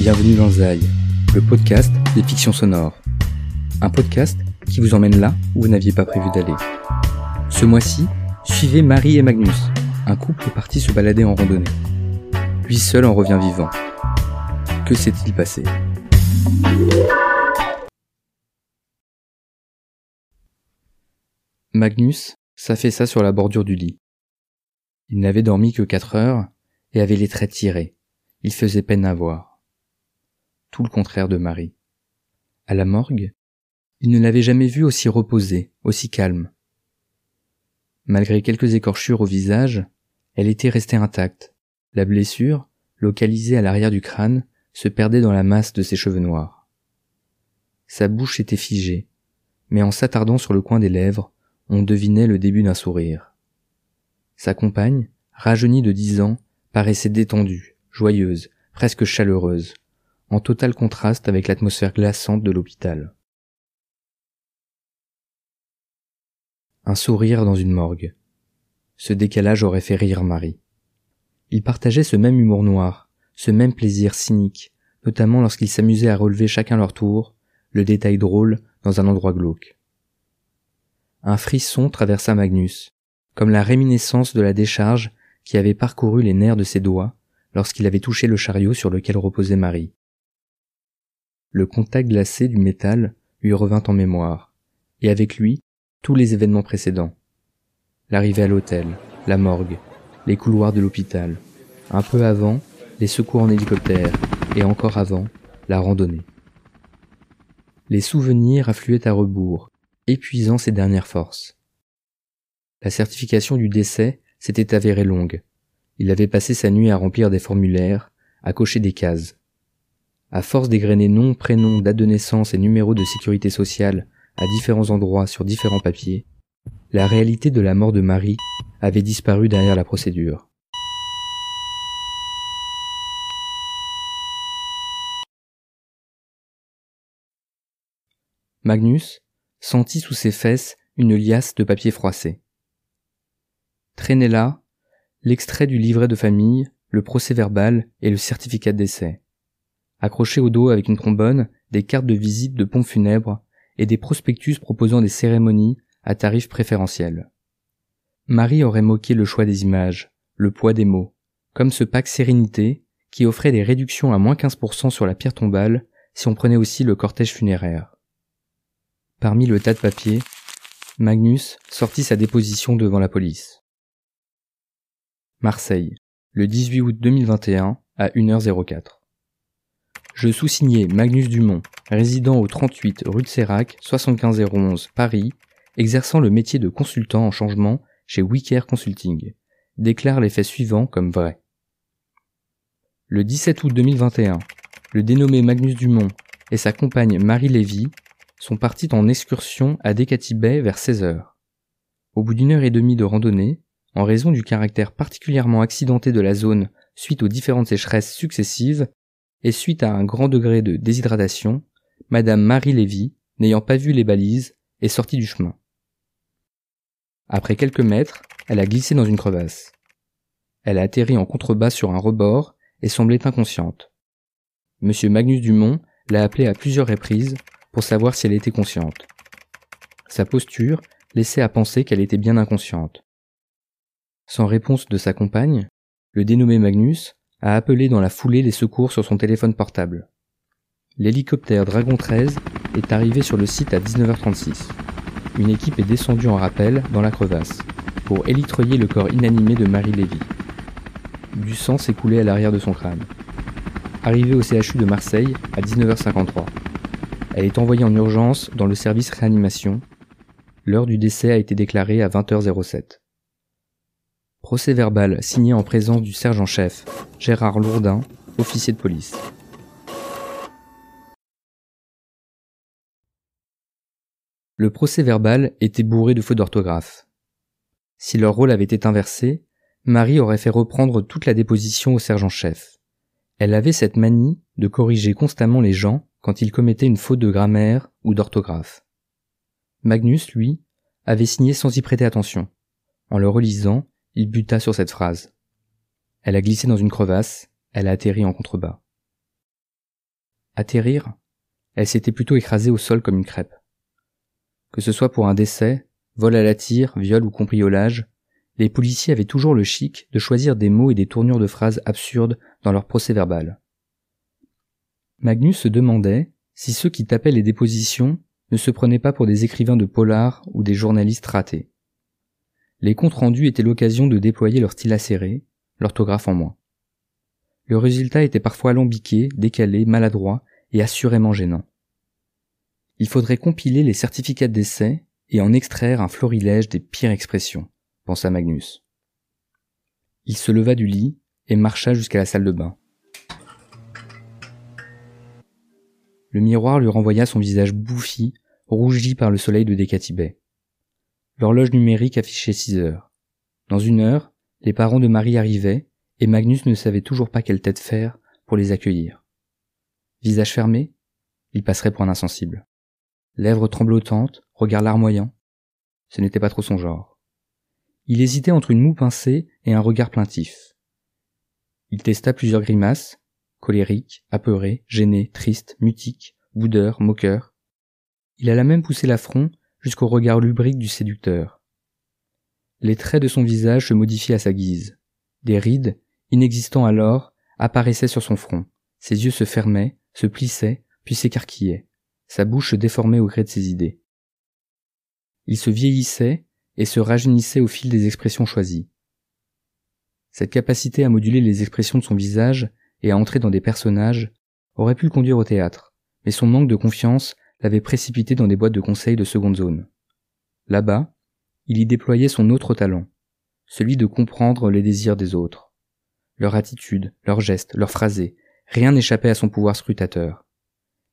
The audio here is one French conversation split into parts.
bienvenue dans Zai, le podcast des fictions sonores. Un podcast qui vous emmène là où vous n'aviez pas prévu d'aller. Ce mois-ci, suivez Marie et Magnus, un couple parti se balader en randonnée. Lui seul en revient vivant. Que s'est-il passé? Magnus s'affaissa sur la bordure du lit. Il n'avait dormi que quatre heures et avait les traits tirés. Il faisait peine à voir. Tout le contraire de Marie. À la morgue, il ne l'avait jamais vue aussi reposée, aussi calme. Malgré quelques écorchures au visage, elle était restée intacte. La blessure, localisée à l'arrière du crâne, se perdait dans la masse de ses cheveux noirs. Sa bouche était figée, mais en s'attardant sur le coin des lèvres, on devinait le début d'un sourire. Sa compagne, rajeunie de dix ans, paraissait détendue, joyeuse, presque chaleureuse, en total contraste avec l'atmosphère glaçante de l'hôpital. Un sourire dans une morgue. Ce décalage aurait fait rire Marie. Ils partageaient ce même humour noir, ce même plaisir cynique, notamment lorsqu'ils s'amusaient à relever chacun leur tour le détail drôle dans un endroit glauque. Un frisson traversa Magnus, comme la réminiscence de la décharge qui avait parcouru les nerfs de ses doigts lorsqu'il avait touché le chariot sur lequel reposait Marie. Le contact glacé du métal lui revint en mémoire, et avec lui tous les événements précédents. L'arrivée à l'hôtel, la morgue, les couloirs de l'hôpital, un peu avant, les secours en hélicoptère, et encore avant, la randonnée. Les souvenirs affluaient à rebours, épuisant ses dernières forces. La certification du décès s'était avérée longue. Il avait passé sa nuit à remplir des formulaires, à cocher des cases. À force d'égrener nom, prénom, date de naissance et numéro de sécurité sociale à différents endroits sur différents papiers, la réalité de la mort de Marie avait disparu derrière la procédure. Magnus, sentit sous ses fesses une liasse de papier froissé. Traînait là l'extrait du livret de famille, le procès verbal et le certificat de décès. Accroché au dos avec une trombone, des cartes de visite de pompes funèbres et des prospectus proposant des cérémonies à tarifs préférentiels. Marie aurait moqué le choix des images, le poids des mots, comme ce pack Sérénité qui offrait des réductions à moins 15% sur la pierre tombale si on prenait aussi le cortège funéraire. Parmi le tas de papier, Magnus sortit sa déposition devant la police. Marseille, le 18 août 2021 à 1h04. Je sous-signais Magnus Dumont, résident au 38 rue de Sérac, 75011 Paris, exerçant le métier de consultant en changement chez Wicker Consulting, déclare les faits suivants comme vrais. Le 17 août 2021, le dénommé Magnus Dumont et sa compagne Marie Lévy sont partis en excursion à Decati Bay vers 16 heures. Au bout d'une heure et demie de randonnée, en raison du caractère particulièrement accidenté de la zone suite aux différentes sécheresses successives et suite à un grand degré de déshydratation, Madame Marie Lévy, n'ayant pas vu les balises, est sortie du chemin. Après quelques mètres, elle a glissé dans une crevasse. Elle a atterri en contrebas sur un rebord et semblait inconsciente. Monsieur Magnus Dumont l'a appelée à plusieurs reprises pour savoir si elle était consciente. Sa posture laissait à penser qu'elle était bien inconsciente. Sans réponse de sa compagne, le dénommé Magnus a appelé dans la foulée les secours sur son téléphone portable. L'hélicoptère Dragon 13 est arrivé sur le site à 19h36. Une équipe est descendue en rappel dans la crevasse pour élitreiller le corps inanimé de Marie Lévy. Du sang s'écoulait à l'arrière de son crâne. Arrivé au CHU de Marseille à 19h53. Elle est envoyée en urgence dans le service réanimation. L'heure du décès a été déclarée à 20h07. Procès verbal signé en présence du sergent-chef, Gérard Lourdin, officier de police. Le procès verbal était bourré de fautes d'orthographe. Si leur rôle avait été inversé, Marie aurait fait reprendre toute la déposition au sergent-chef. Elle avait cette manie de corriger constamment les gens quand il commettait une faute de grammaire ou d'orthographe. Magnus, lui, avait signé sans y prêter attention. En le relisant, il buta sur cette phrase. Elle a glissé dans une crevasse, elle a atterri en contrebas. Atterrir Elle s'était plutôt écrasée au sol comme une crêpe. Que ce soit pour un décès, vol à la tire, viol ou cambriolage, les policiers avaient toujours le chic de choisir des mots et des tournures de phrases absurdes dans leur procès verbal. Magnus se demandait si ceux qui tapaient les dépositions ne se prenaient pas pour des écrivains de polar ou des journalistes ratés. Les comptes rendus étaient l'occasion de déployer leur style acéré, l'orthographe en moins. Le résultat était parfois alambiqué, décalé, maladroit et assurément gênant. Il faudrait compiler les certificats d'essai et en extraire un florilège des pires expressions, pensa Magnus. Il se leva du lit et marcha jusqu'à la salle de bain. Le miroir lui renvoya son visage bouffi, rougi par le soleil de Décatibet. L'horloge numérique affichait six heures. Dans une heure, les parents de Marie arrivaient, et Magnus ne savait toujours pas quelle tête faire pour les accueillir. Visage fermé, il passerait pour un insensible. Lèvres tremblotantes, regard larmoyant. Ce n'était pas trop son genre. Il hésitait entre une moue pincée et un regard plaintif. Il testa plusieurs grimaces, colérique, apeuré, gêné, triste, mutique, boudeur, moqueur. Il alla même pousser l'affront jusqu'au regard lubrique du séducteur. Les traits de son visage se modifiaient à sa guise. Des rides, inexistants alors, apparaissaient sur son front. Ses yeux se fermaient, se plissaient, puis s'écarquillaient. Sa bouche se déformait au gré de ses idées. Il se vieillissait et se rajeunissait au fil des expressions choisies. Cette capacité à moduler les expressions de son visage et à entrer dans des personnages aurait pu le conduire au théâtre, mais son manque de confiance l'avait précipité dans des boîtes de conseil de seconde zone. Là-bas, il y déployait son autre talent, celui de comprendre les désirs des autres. Leur attitude, leurs gestes, leurs phrasés, rien n'échappait à son pouvoir scrutateur.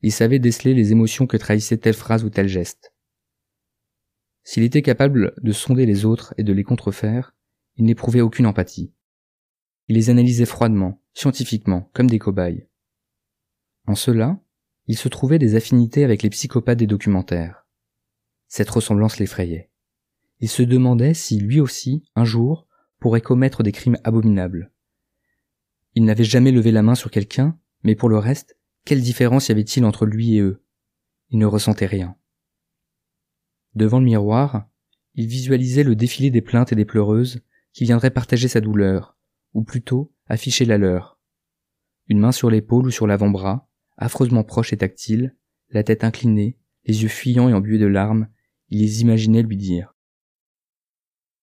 Il savait déceler les émotions que trahissait telle phrase ou tel geste. S'il était capable de sonder les autres et de les contrefaire, il n'éprouvait aucune empathie. Il les analysait froidement, scientifiquement, comme des cobayes. En cela, il se trouvait des affinités avec les psychopathes des documentaires. Cette ressemblance l'effrayait. Il se demandait si lui aussi, un jour, pourrait commettre des crimes abominables. Il n'avait jamais levé la main sur quelqu'un, mais pour le reste, quelle différence y avait-il entre lui et eux? Il ne ressentait rien. Devant le miroir, il visualisait le défilé des plaintes et des pleureuses qui viendraient partager sa douleur, ou plutôt afficher la leur. Une main sur l'épaule ou sur l'avant-bras, affreusement proche et tactile, la tête inclinée, les yeux fuyants et embués de larmes, il les imaginait lui dire.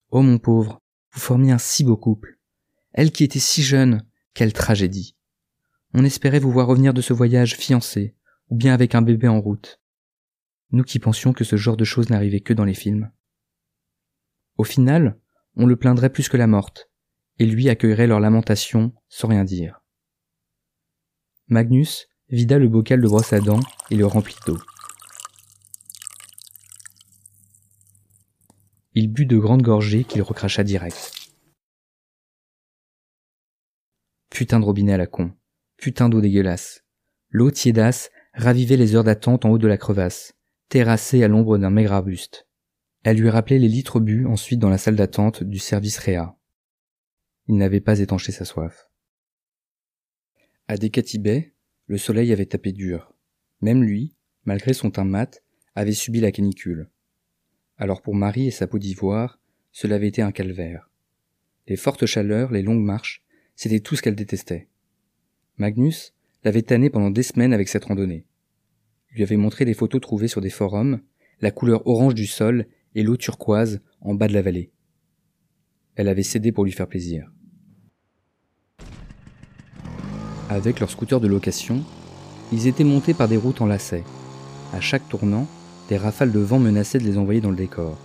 Oh mon pauvre, vous formiez un si beau couple. Elle qui était si jeune, quelle tragédie. On espérait vous voir revenir de ce voyage fiancé, ou bien avec un bébé en route. Nous qui pensions que ce genre de choses n'arrivait que dans les films. Au final, on le plaindrait plus que la morte, et lui accueillerait leurs lamentations sans rien dire. Magnus vida le bocal de brosse à dents et le remplit d'eau. Il but de grandes gorgées qu'il recracha direct. Putain de robinet à la con. Putain d'eau dégueulasse. L'eau tiédasse ravivait les heures d'attente en haut de la crevasse, terrassée à l'ombre d'un maigre arbuste. Elle lui rappelait les litres bu ensuite dans la salle d'attente du service Réa. Il n'avait pas étanché sa soif. À Décatibet, le soleil avait tapé dur. Même lui, malgré son teint mat, avait subi la canicule. Alors pour Marie et sa peau d'ivoire, cela avait été un calvaire. Les fortes chaleurs, les longues marches, c'était tout ce qu'elle détestait. Magnus l'avait tannée pendant des semaines avec cette randonnée. Il lui avait montré des photos trouvées sur des forums, la couleur orange du sol et l'eau turquoise en bas de la vallée. Elle avait cédé pour lui faire plaisir. Avec leur scooter de location, ils étaient montés par des routes en lacets. À chaque tournant, des rafales de vent menaçaient de les envoyer dans le décor.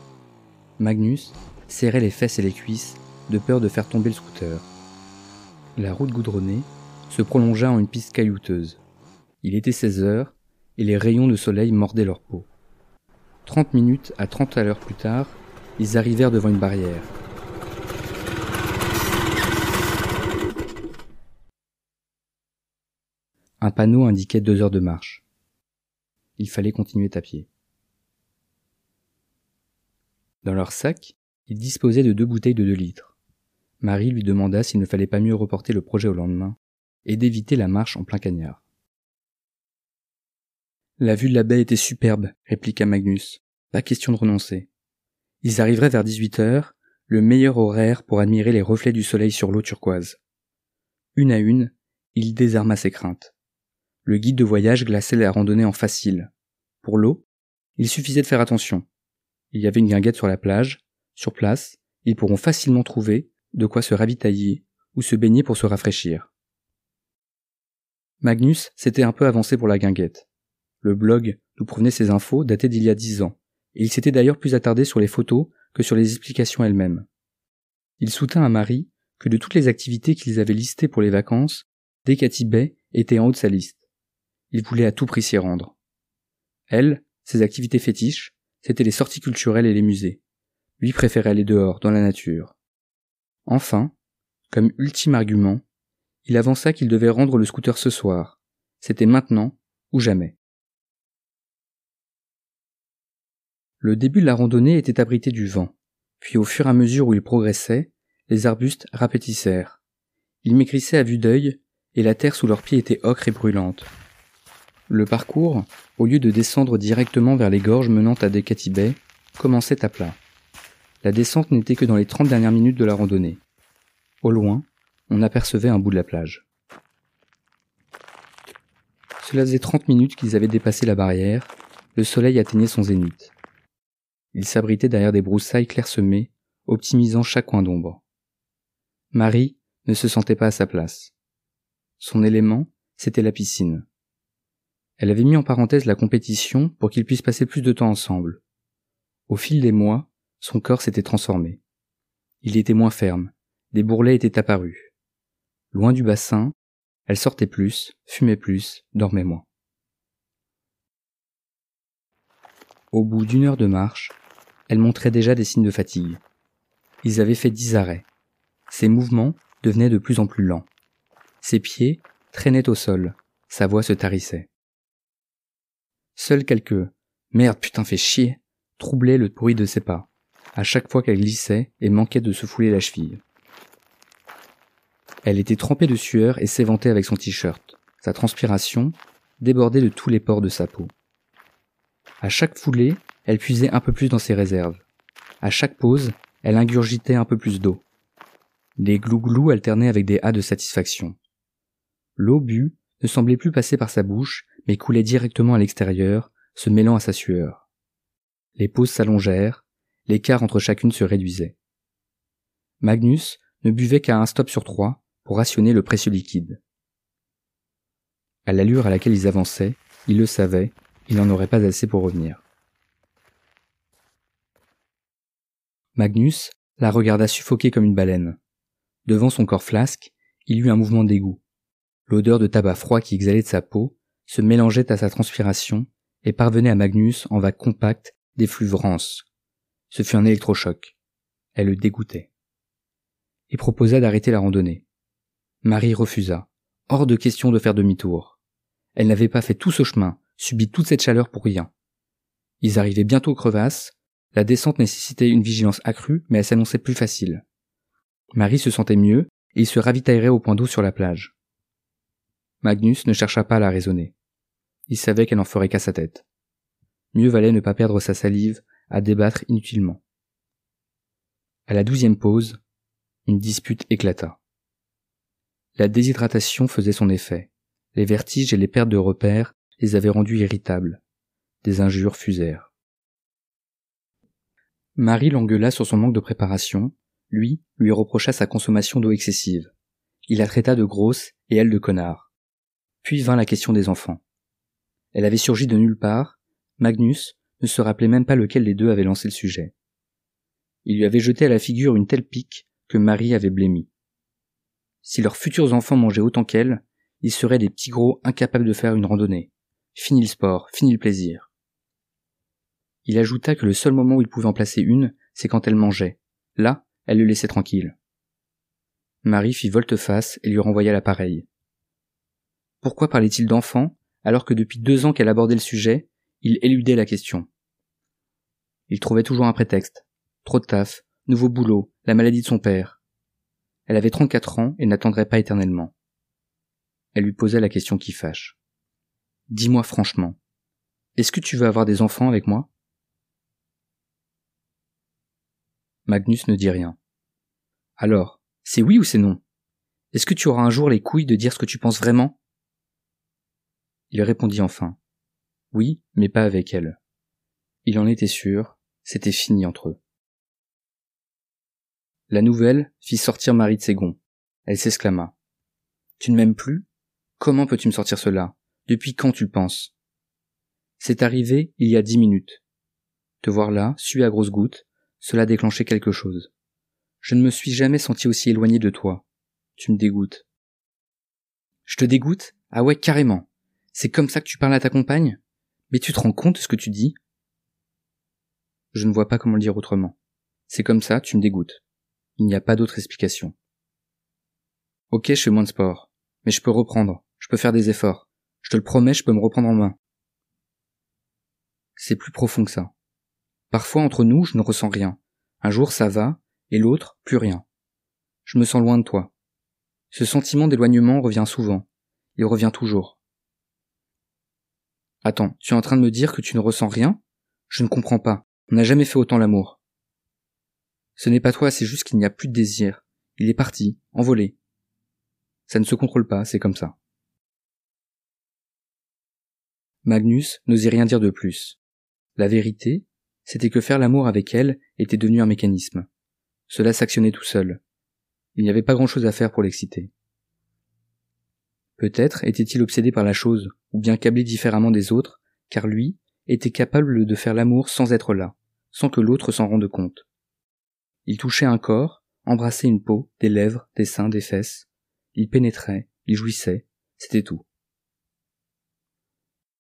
Magnus serrait les fesses et les cuisses de peur de faire tomber le scooter. La route goudronnée se prolongea en une piste caillouteuse. Il était 16 heures et les rayons de soleil mordaient leur peau. Trente minutes à trente à plus tard, ils arrivèrent devant une barrière. Un panneau indiquait deux heures de marche. Il fallait continuer à pied. Dans leur sac, ils disposaient de deux bouteilles de deux litres. Marie lui demanda s'il ne fallait pas mieux reporter le projet au lendemain et d'éviter la marche en plein cagnard. La vue de la baie était superbe, répliqua Magnus. Pas question de renoncer. Ils arriveraient vers 18 heures, le meilleur horaire pour admirer les reflets du soleil sur l'eau turquoise. Une à une, il désarma ses craintes. Le guide de voyage glaçait la randonnée en facile. Pour l'eau, il suffisait de faire attention. Il y avait une guinguette sur la plage. Sur place, ils pourront facilement trouver de quoi se ravitailler ou se baigner pour se rafraîchir. Magnus s'était un peu avancé pour la guinguette. Le blog d'où provenaient ces infos datait d'il y a dix ans, et il s'était d'ailleurs plus attardé sur les photos que sur les explications elles-mêmes. Il soutint à Marie que de toutes les activités qu'ils avaient listées pour les vacances, Decati Bay était en haut de sa liste. Il voulait à tout prix s'y rendre. Elle, ses activités fétiches, c'étaient les sorties culturelles et les musées. Lui préférait aller dehors, dans la nature. Enfin, comme ultime argument, il avança qu'il devait rendre le scooter ce soir. C'était maintenant ou jamais. Le début de la randonnée était abrité du vent, puis au fur et à mesure où il progressait, les arbustes rapétissèrent. Ils maigrissaient à vue d'œil, et la terre sous leurs pieds était ocre et brûlante. Le parcours, au lieu de descendre directement vers les gorges menant à Decatibay, commençait à plat. La descente n'était que dans les trente dernières minutes de la randonnée. Au loin, on apercevait un bout de la plage. Cela faisait trente minutes qu'ils avaient dépassé la barrière, le soleil atteignait son zénith. Il s'abritait derrière des broussailles clairsemées, optimisant chaque coin d'ombre. Marie ne se sentait pas à sa place. Son élément, c'était la piscine. Elle avait mis en parenthèse la compétition pour qu'ils puissent passer plus de temps ensemble. Au fil des mois, son corps s'était transformé. Il était moins ferme, des bourrelets étaient apparus. Loin du bassin, elle sortait plus, fumait plus, dormait moins. Au bout d'une heure de marche, elle montrait déjà des signes de fatigue. Ils avaient fait dix arrêts. Ses mouvements devenaient de plus en plus lents. Ses pieds traînaient au sol, sa voix se tarissait. Seuls quelques merde putain fait chier troublaient le bruit de ses pas, à chaque fois qu'elle glissait et manquait de se fouler la cheville. Elle était trempée de sueur et s'éventait avec son t-shirt. Sa transpiration débordait de tous les pores de sa peau. À chaque foulée, elle puisait un peu plus dans ses réserves. À chaque pause, elle ingurgitait un peu plus d'eau. Des glouglous alternaient avec des has de satisfaction. L'eau bue ne semblait plus passer par sa bouche, mais coulait directement à l'extérieur, se mêlant à sa sueur. Les pauses s'allongèrent, l'écart entre chacune se réduisait. Magnus ne buvait qu'à un stop sur trois pour rationner le précieux liquide. À l'allure à laquelle ils avançaient, il le savait, il n'en aurait pas assez pour revenir. Magnus la regarda suffoquer comme une baleine. Devant son corps flasque, il eut un mouvement d'égout. L'odeur de tabac froid qui exhalait de sa peau se mélangeait à sa transpiration et parvenait à Magnus en vagues compactes d'effluves rances. Ce fut un électrochoc. Elle le dégoûtait. Il proposa d'arrêter la randonnée. Marie refusa. Hors de question de faire demi-tour. Elle n'avait pas fait tout ce chemin, subi toute cette chaleur pour rien. Ils arrivaient bientôt aux crevasses, la descente nécessitait une vigilance accrue, mais elle s'annonçait plus facile. Marie se sentait mieux, et il se ravitaillerait au point d'eau sur la plage. Magnus ne chercha pas à la raisonner. Il savait qu'elle n'en ferait qu'à sa tête. Mieux valait ne pas perdre sa salive à débattre inutilement. À la douzième pause, une dispute éclata. La déshydratation faisait son effet. Les vertiges et les pertes de repères les avaient rendus irritables. Des injures fusèrent. Marie l'engueula sur son manque de préparation, lui lui reprocha sa consommation d'eau excessive. Il la traita de grosse et elle de connard. Puis vint la question des enfants. Elle avait surgi de nulle part, Magnus ne se rappelait même pas lequel des deux avait lancé le sujet. Il lui avait jeté à la figure une telle pique que Marie avait blémi. Si leurs futurs enfants mangeaient autant qu'elle, ils seraient des petits gros incapables de faire une randonnée. Fini le sport, fini le plaisir. Il ajouta que le seul moment où il pouvait en placer une, c'est quand elle mangeait. Là, elle le laissait tranquille. Marie fit volte-face et lui renvoya l'appareil. Pourquoi parlait-il d'enfants? Alors que depuis deux ans qu'elle abordait le sujet, il éludait la question Il trouvait toujours un prétexte. Trop de taf, nouveau boulot, la maladie de son père. Elle avait trente-quatre ans et n'attendrait pas éternellement. Elle lui posait la question qui fâche. Dis-moi franchement, Est-ce que tu veux avoir des enfants avec moi? Magnus ne dit rien. Alors, c'est oui ou c'est non? Est-ce que tu auras un jour les couilles de dire ce que tu penses vraiment? Il répondit enfin. Oui, mais pas avec elle. Il en était sûr, c'était fini entre eux. La nouvelle fit sortir Marie de ses. Elle s'exclama. Tu ne m'aimes plus? Comment peux-tu me sortir cela? Depuis quand tu le penses? C'est arrivé il y a dix minutes. Te voir là, suer à grosses gouttes, cela a déclenché quelque chose. Je ne me suis jamais senti aussi éloigné de toi. Tu me dégoûtes. Je te dégoûte? Ah ouais, carrément. C'est comme ça que tu parles à ta compagne? Mais tu te rends compte de ce que tu dis? Je ne vois pas comment le dire autrement. C'est comme ça, tu me dégoûtes. Il n'y a pas d'autre explication. Ok, je fais moins de sport. Mais je peux reprendre. Je peux faire des efforts. Je te le promets, je peux me reprendre en main. C'est plus profond que ça. Parfois entre nous, je ne ressens rien. Un jour ça va, et l'autre, plus rien. Je me sens loin de toi. Ce sentiment d'éloignement revient souvent. Il revient toujours. Attends, tu es en train de me dire que tu ne ressens rien? Je ne comprends pas. On n'a jamais fait autant l'amour. Ce n'est pas toi, c'est juste qu'il n'y a plus de désir. Il est parti, envolé. Ça ne se contrôle pas, c'est comme ça. Magnus n'osait rien dire de plus. La vérité, c'était que faire l'amour avec elle était devenu un mécanisme. Cela s'actionnait tout seul. Il n'y avait pas grand-chose à faire pour l'exciter. Peut-être était-il obsédé par la chose, ou bien câblé différemment des autres, car lui était capable de faire l'amour sans être là, sans que l'autre s'en rende compte. Il touchait un corps, embrassait une peau, des lèvres, des seins, des fesses. Il pénétrait, il jouissait, c'était tout.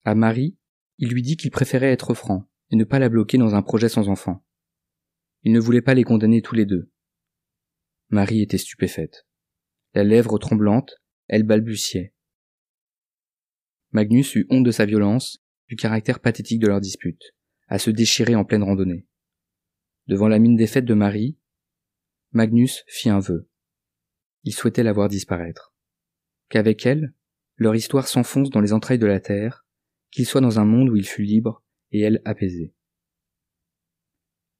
À Marie, il lui dit qu'il préférait être franc, et ne pas la bloquer dans un projet sans enfant. Il ne voulait pas les condamner tous les deux. Marie était stupéfaite. La lèvre tremblante, elle balbutiait. Magnus eut honte de sa violence, du caractère pathétique de leur dispute, à se déchirer en pleine randonnée. Devant la mine défaite de Marie, Magnus fit un vœu. Il souhaitait la voir disparaître. Qu'avec elle, leur histoire s'enfonce dans les entrailles de la terre, qu'il soit dans un monde où il fut libre et elle apaisée.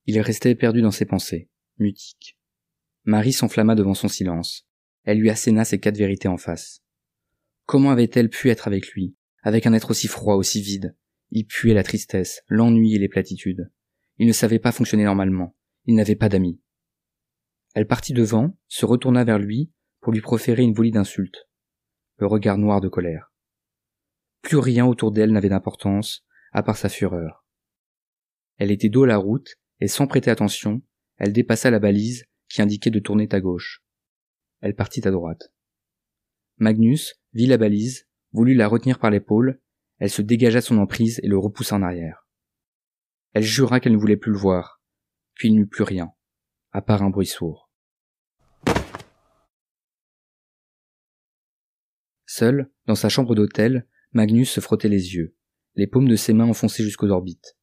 Il restait perdu dans ses pensées, mutique. Marie s'enflamma devant son silence. Elle lui asséna ses quatre vérités en face. Comment avait-elle pu être avec lui, avec un être aussi froid, aussi vide? Il puait la tristesse, l'ennui et les platitudes. Il ne savait pas fonctionner normalement. Il n'avait pas d'amis. Elle partit devant, se retourna vers lui pour lui proférer une volée d'insultes. Le regard noir de colère. Plus rien autour d'elle n'avait d'importance, à part sa fureur. Elle était dos à la route, et sans prêter attention, elle dépassa la balise qui indiquait de tourner à gauche. Elle partit à droite. Magnus vit la balise, voulut la retenir par l'épaule, elle se dégagea son emprise et le repoussa en arrière. Elle jura qu'elle ne voulait plus le voir, puis il n'eut plus rien, à part un bruit sourd. Seul, dans sa chambre d'hôtel, Magnus se frottait les yeux les paumes de ses mains enfoncées jusqu'aux orbites.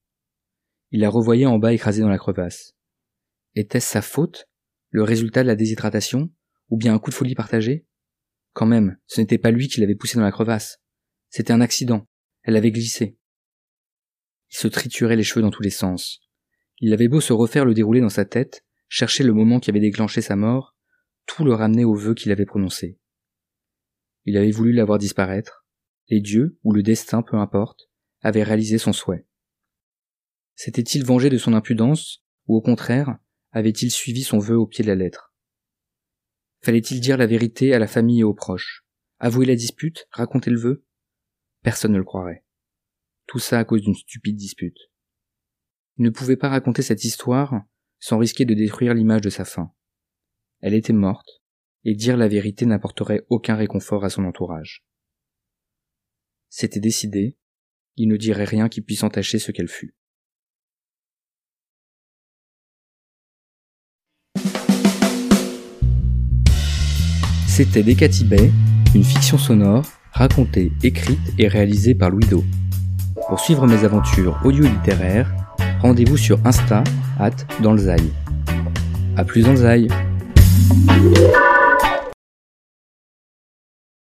Il la revoyait en bas écrasée dans la crevasse. Était-ce sa faute, le résultat de la déshydratation, ou bien un coup de folie partagé? Quand même, ce n'était pas lui qui l'avait poussée dans la crevasse. C'était un accident. Elle avait glissé. Il se triturait les cheveux dans tous les sens. Il avait beau se refaire le déroulé dans sa tête, chercher le moment qui avait déclenché sa mort, tout le ramenait au vœu qu'il avait prononcé. Il avait voulu la voir disparaître, les dieux, ou le destin, peu importe, avait réalisé son souhait. S'était-il vengé de son impudence, ou au contraire, avait-il suivi son vœu au pied de la lettre? Fallait-il dire la vérité à la famille et aux proches? Avouer la dispute? Raconter le vœu? Personne ne le croirait. Tout ça à cause d'une stupide dispute. Il ne pouvait pas raconter cette histoire sans risquer de détruire l'image de sa fin. Elle était morte, et dire la vérité n'apporterait aucun réconfort à son entourage. C'était décidé, il ne dirait rien qui puisse entacher ce qu'elle fut. C'était Decati Bay, une fiction sonore, racontée, écrite et réalisée par Louis Pour suivre mes aventures audio-littéraires, rendez-vous sur Insta, at dans A plus dans le